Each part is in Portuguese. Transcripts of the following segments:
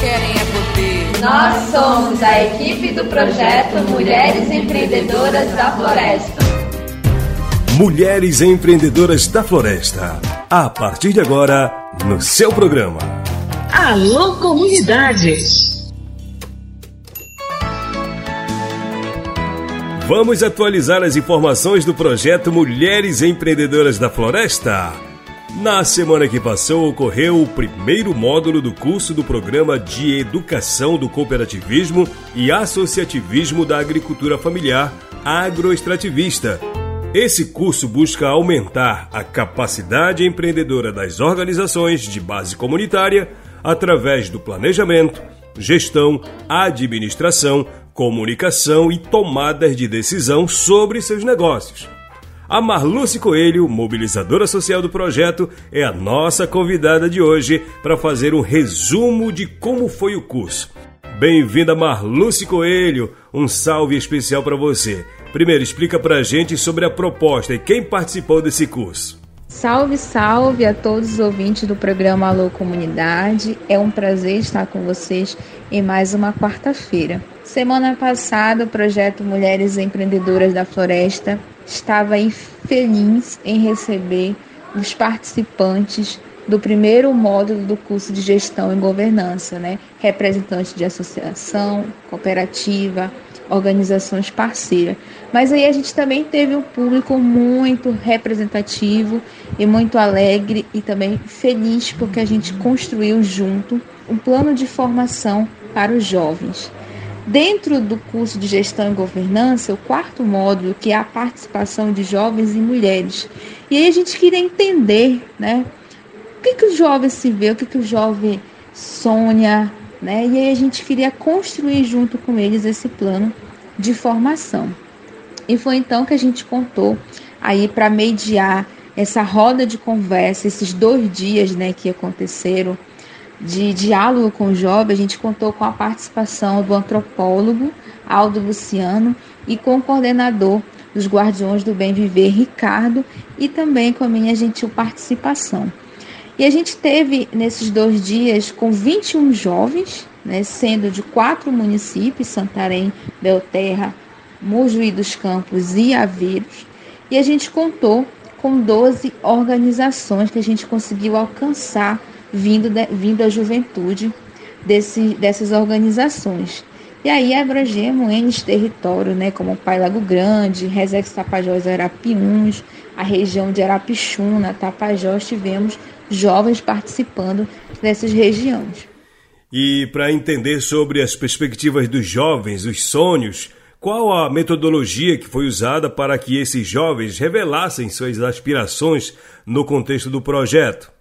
querem é poder. Nós somos a equipe do projeto Mulheres Empreendedoras da Floresta. Mulheres Empreendedoras da Floresta. A partir de agora, no seu programa. Alô, comunidade! Vamos atualizar as informações do projeto Mulheres Empreendedoras da Floresta. Na semana que passou, ocorreu o primeiro módulo do curso do Programa de Educação do Cooperativismo e Associativismo da Agricultura Familiar Agroextrativista. Esse curso busca aumentar a capacidade empreendedora das organizações de base comunitária através do planejamento, gestão, administração, comunicação e tomadas de decisão sobre seus negócios. A Marluce Coelho, mobilizadora social do projeto, é a nossa convidada de hoje para fazer um resumo de como foi o curso. Bem-vinda, Marluce Coelho. Um salve especial para você. Primeiro, explica para a gente sobre a proposta e quem participou desse curso. Salve, salve a todos os ouvintes do programa Alô Comunidade. É um prazer estar com vocês em mais uma quarta-feira. Semana passada, o projeto Mulheres Empreendedoras da Floresta estava feliz em receber os participantes do primeiro módulo do curso de Gestão e Governança, né? Representantes de associação, cooperativa, organizações parceiras. Mas aí a gente também teve um público muito representativo e muito alegre e também feliz porque a gente construiu junto um plano de formação para os jovens. Dentro do curso de Gestão e Governança, o quarto módulo, que é a participação de jovens e mulheres. E aí a gente queria entender, né? O que, que o jovem se vê, o que, que o jovem sonha, né? E aí a gente queria construir junto com eles esse plano de formação. E foi então que a gente contou aí para mediar essa roda de conversa, esses dois dias, né, que aconteceram de diálogo com jovem, a gente contou com a participação do antropólogo Aldo Luciano e com o coordenador dos Guardiões do Bem Viver, Ricardo, e também com a minha gentil participação. E a gente teve nesses dois dias com 21 jovens, né, sendo de quatro municípios, Santarém, Belterra, Mojuí dos Campos e Aveiros, e a gente contou com 12 organizações que a gente conseguiu alcançar vindo, de, vindo da juventude desse, dessas organizações. E aí abrangemos N territórios, né, como Pai Lago Grande, Resex Tapajós Arapiuns, a região de Arapixuna, Tapajós, tivemos jovens participando dessas regiões. E para entender sobre as perspectivas dos jovens, os sonhos, qual a metodologia que foi usada para que esses jovens revelassem suas aspirações no contexto do projeto?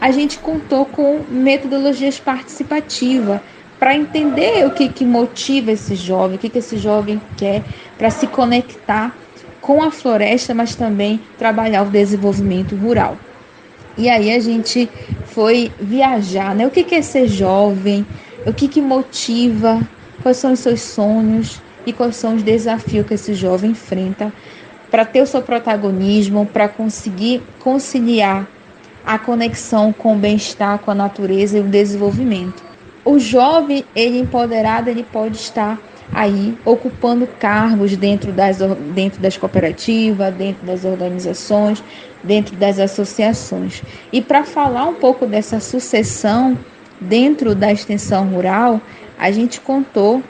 A gente contou com metodologias participativas para entender o que, que motiva esse jovem, o que, que esse jovem quer, para se conectar com a floresta, mas também trabalhar o desenvolvimento rural. E aí a gente foi viajar, né? O que, que é ser jovem? O que, que motiva? Quais são os seus sonhos? E quais são os desafios que esse jovem enfrenta para ter o seu protagonismo, para conseguir conciliar a conexão com o bem-estar, com a natureza e o desenvolvimento. O jovem, ele empoderado, ele pode estar aí ocupando cargos dentro das, dentro das cooperativas, dentro das organizações, dentro das associações. E para falar um pouco dessa sucessão dentro da extensão rural, a gente contou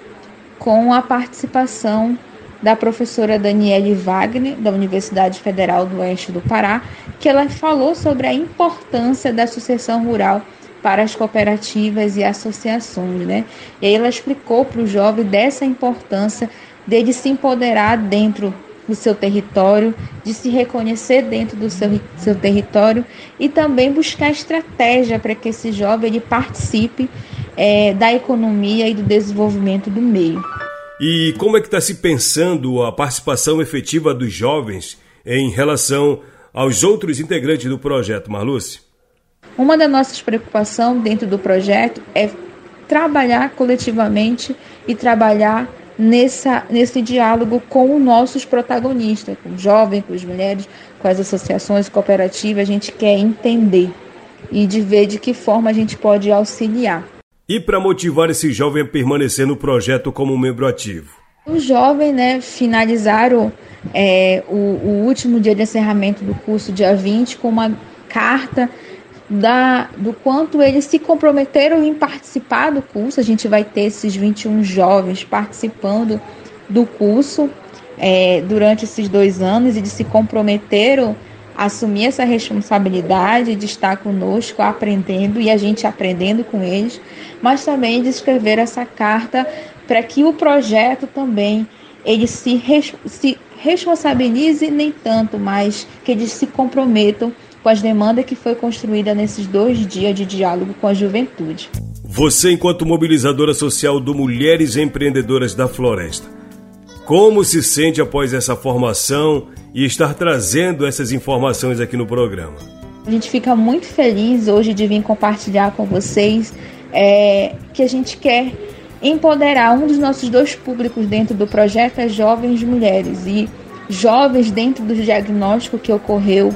com a participação da professora Daniele Wagner, da Universidade Federal do Oeste do Pará, que ela falou sobre a importância da sucessão rural para as cooperativas e associações, né? E aí ela explicou para o jovem dessa importância dele se empoderar dentro do seu território, de se reconhecer dentro do seu, seu território e também buscar estratégia para que esse jovem ele participe é, da economia e do desenvolvimento do meio. E como é que está se pensando a participação efetiva dos jovens em relação aos outros integrantes do projeto, Marluce? Uma das nossas preocupações dentro do projeto é trabalhar coletivamente e trabalhar nessa, nesse diálogo com os nossos protagonistas, com os jovens, com as mulheres, com as associações cooperativas. A gente quer entender e de ver de que forma a gente pode auxiliar. E para motivar esse jovem a permanecer no projeto como membro ativo? Os jovens né, finalizaram é, o, o, último dia de encerramento do curso, dia 20, com uma carta da, do quanto eles se comprometeram em participar do curso. A gente vai ter esses 21 jovens participando do curso é, durante esses dois anos e de se comprometeram assumir essa responsabilidade de estar conosco aprendendo e a gente aprendendo com eles, mas também de escrever essa carta para que o projeto também ele se, se responsabilize nem tanto, mas que eles se comprometam com as demandas que foi construída nesses dois dias de diálogo com a juventude. Você, enquanto mobilizadora social do Mulheres Empreendedoras da Floresta, como se sente após essa formação e estar trazendo essas informações aqui no programa? A gente fica muito feliz hoje de vir compartilhar com vocês é, que a gente quer empoderar um dos nossos dois públicos dentro do projeto é jovens mulheres. E jovens dentro do diagnóstico que ocorreu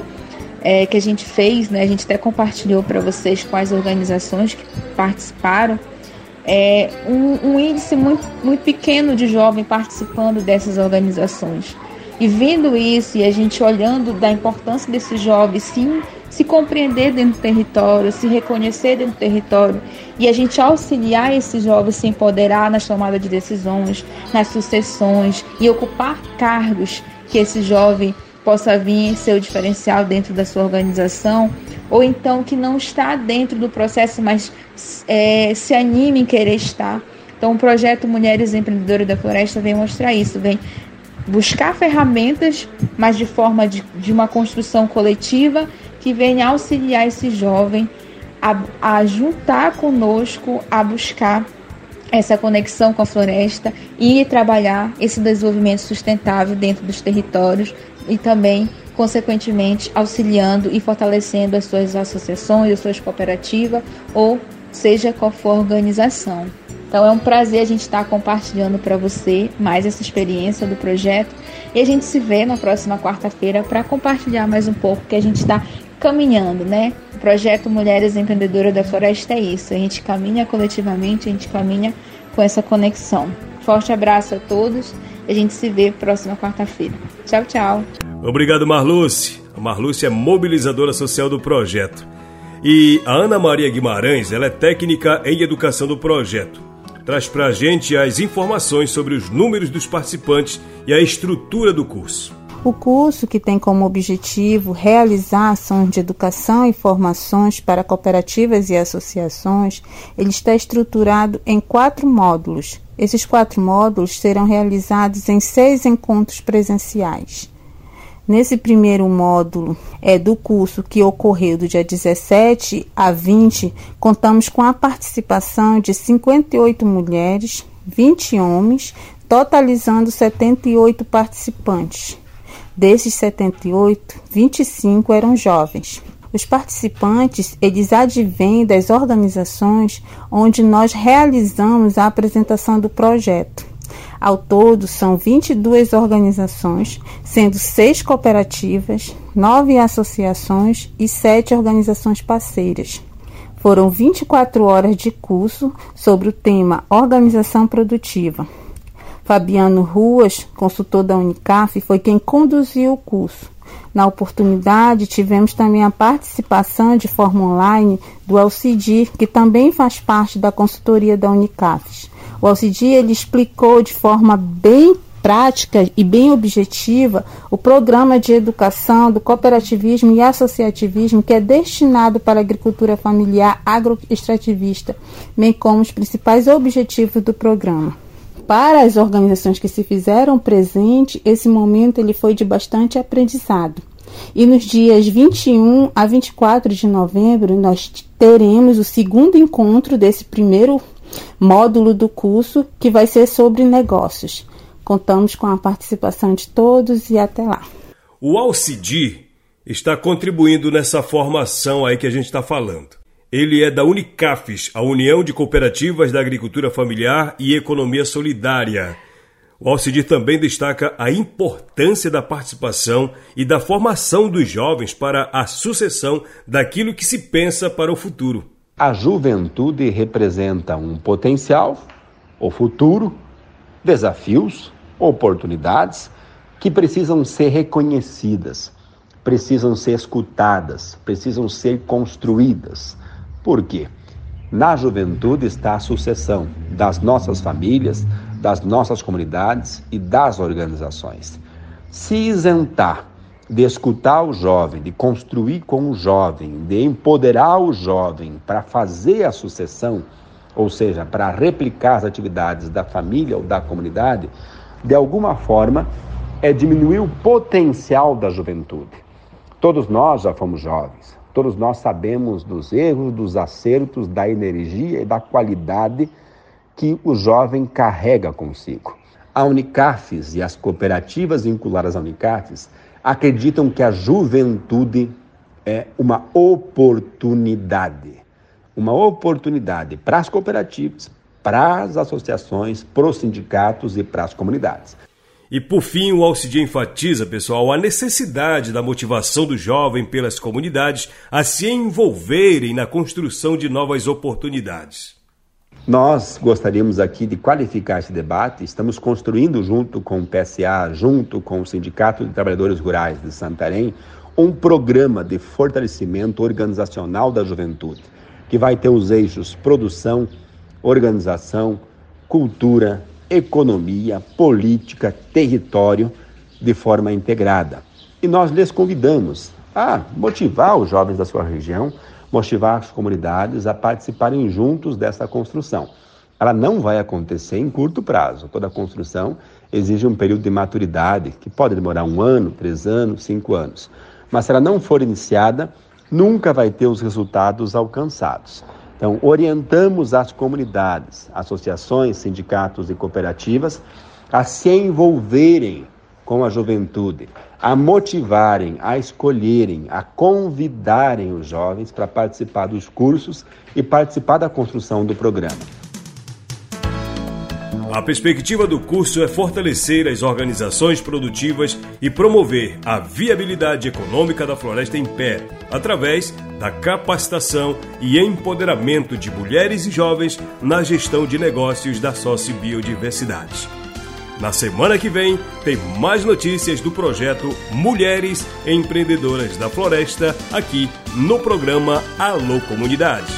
é, que a gente fez, né, a gente até compartilhou para vocês quais organizações que participaram, é, um, um, índice muito, muito pequeno de jovens participando dessas organizações. E vendo isso e a gente olhando da importância desses jovens, sim, se compreender dentro do território, se reconhecer dentro do território e a gente auxiliar esses jovens se empoderar nas tomadas de decisões, nas sucessões e ocupar cargos que esse jovem possa vir ser o diferencial dentro da sua organização, ou então que não está dentro do processo, mas é, se anime em querer estar. Então, o projeto Mulheres Empreendedoras da Floresta vem mostrar isso, vem buscar ferramentas, mas de forma de, de uma construção coletiva que venha auxiliar esse jovem a, a juntar conosco, a buscar essa conexão com a floresta e trabalhar esse desenvolvimento sustentável dentro dos territórios e também, consequentemente, auxiliando e fortalecendo as suas associações, as suas cooperativas ou seja qual for a organização. Então é um prazer a gente estar compartilhando para você mais essa experiência do projeto e a gente se vê na próxima quarta-feira para compartilhar mais um pouco que a gente está caminhando, né? O projeto Mulheres Empreendedoras da Floresta é isso. A gente caminha coletivamente, a gente caminha com essa conexão. Forte abraço a todos a gente se vê próxima quarta-feira. Tchau, tchau. Obrigado, Marluce. A Marluce é mobilizadora social do projeto. E a Ana Maria Guimarães, ela é técnica em educação do projeto traz para a gente as informações sobre os números dos participantes e a estrutura do curso. O curso, que tem como objetivo realizar ações de educação e formações para cooperativas e associações, ele está estruturado em quatro módulos. Esses quatro módulos serão realizados em seis encontros presenciais. Nesse primeiro módulo é, do curso que ocorreu do dia 17 a 20, contamos com a participação de 58 mulheres, 20 homens, totalizando 78 participantes. Desses 78, 25 eram jovens. Os participantes, eles advêm das organizações onde nós realizamos a apresentação do projeto. Ao todo, são 22 organizações, sendo seis cooperativas, nove associações e sete organizações parceiras. Foram 24 horas de curso sobre o tema Organização Produtiva. Fabiano Ruas, consultor da Unicaf, foi quem conduziu o curso. Na oportunidade, tivemos também a participação de forma online do Alcidir, que também faz parte da consultoria da Unicaf. O Alcidir ele explicou de forma bem prática e bem objetiva o programa de educação do cooperativismo e associativismo que é destinado para a agricultura familiar agroextrativista, bem como os principais objetivos do programa. Para as organizações que se fizeram presente, esse momento ele foi de bastante aprendizado. E nos dias 21 a 24 de novembro, nós teremos o segundo encontro desse primeiro módulo do curso que vai ser sobre negócios. Contamos com a participação de todos e até lá. O Alcidi está contribuindo nessa formação aí que a gente está falando. Ele é da Unicafes, a União de Cooperativas da Agricultura Familiar e Economia Solidária. O Alcidir também destaca a importância da participação e da formação dos jovens para a sucessão daquilo que se pensa para o futuro. A juventude representa um potencial, o futuro, desafios, oportunidades que precisam ser reconhecidas, precisam ser escutadas, precisam ser construídas. Por quê? Na juventude está a sucessão das nossas famílias, das nossas comunidades e das organizações. Se isentar de escutar o jovem, de construir com o jovem, de empoderar o jovem para fazer a sucessão, ou seja, para replicar as atividades da família ou da comunidade, de alguma forma é diminuir o potencial da juventude. Todos nós já fomos jovens, todos nós sabemos dos erros, dos acertos, da energia e da qualidade que o jovem carrega consigo. A Unicafes e as cooperativas vinculadas à Unicafes acreditam que a juventude é uma oportunidade. Uma oportunidade para as cooperativas, para as associações, para os sindicatos e para as comunidades. E por fim, o Alcidia enfatiza, pessoal, a necessidade da motivação do jovem pelas comunidades a se envolverem na construção de novas oportunidades. Nós gostaríamos aqui de qualificar esse debate. Estamos construindo, junto com o PSA, junto com o Sindicato de Trabalhadores Rurais de Santarém, um programa de fortalecimento organizacional da juventude, que vai ter os eixos produção, organização, cultura, economia, política, território de forma integrada. E nós lhes convidamos a motivar os jovens da sua região, motivar as comunidades a participarem juntos dessa construção. Ela não vai acontecer em curto prazo. Toda construção exige um período de maturidade que pode demorar um ano, três anos, cinco anos. Mas se ela não for iniciada, nunca vai ter os resultados alcançados. Então, orientamos as comunidades, associações, sindicatos e cooperativas a se envolverem com a juventude, a motivarem, a escolherem, a convidarem os jovens para participar dos cursos e participar da construção do programa. A perspectiva do curso é fortalecer as organizações produtivas e promover a viabilidade econômica da floresta em pé, através da capacitação e empoderamento de mulheres e jovens na gestão de negócios da sociobiodiversidade. Na semana que vem, tem mais notícias do projeto Mulheres Empreendedoras da Floresta aqui no programa Alô Comunidade.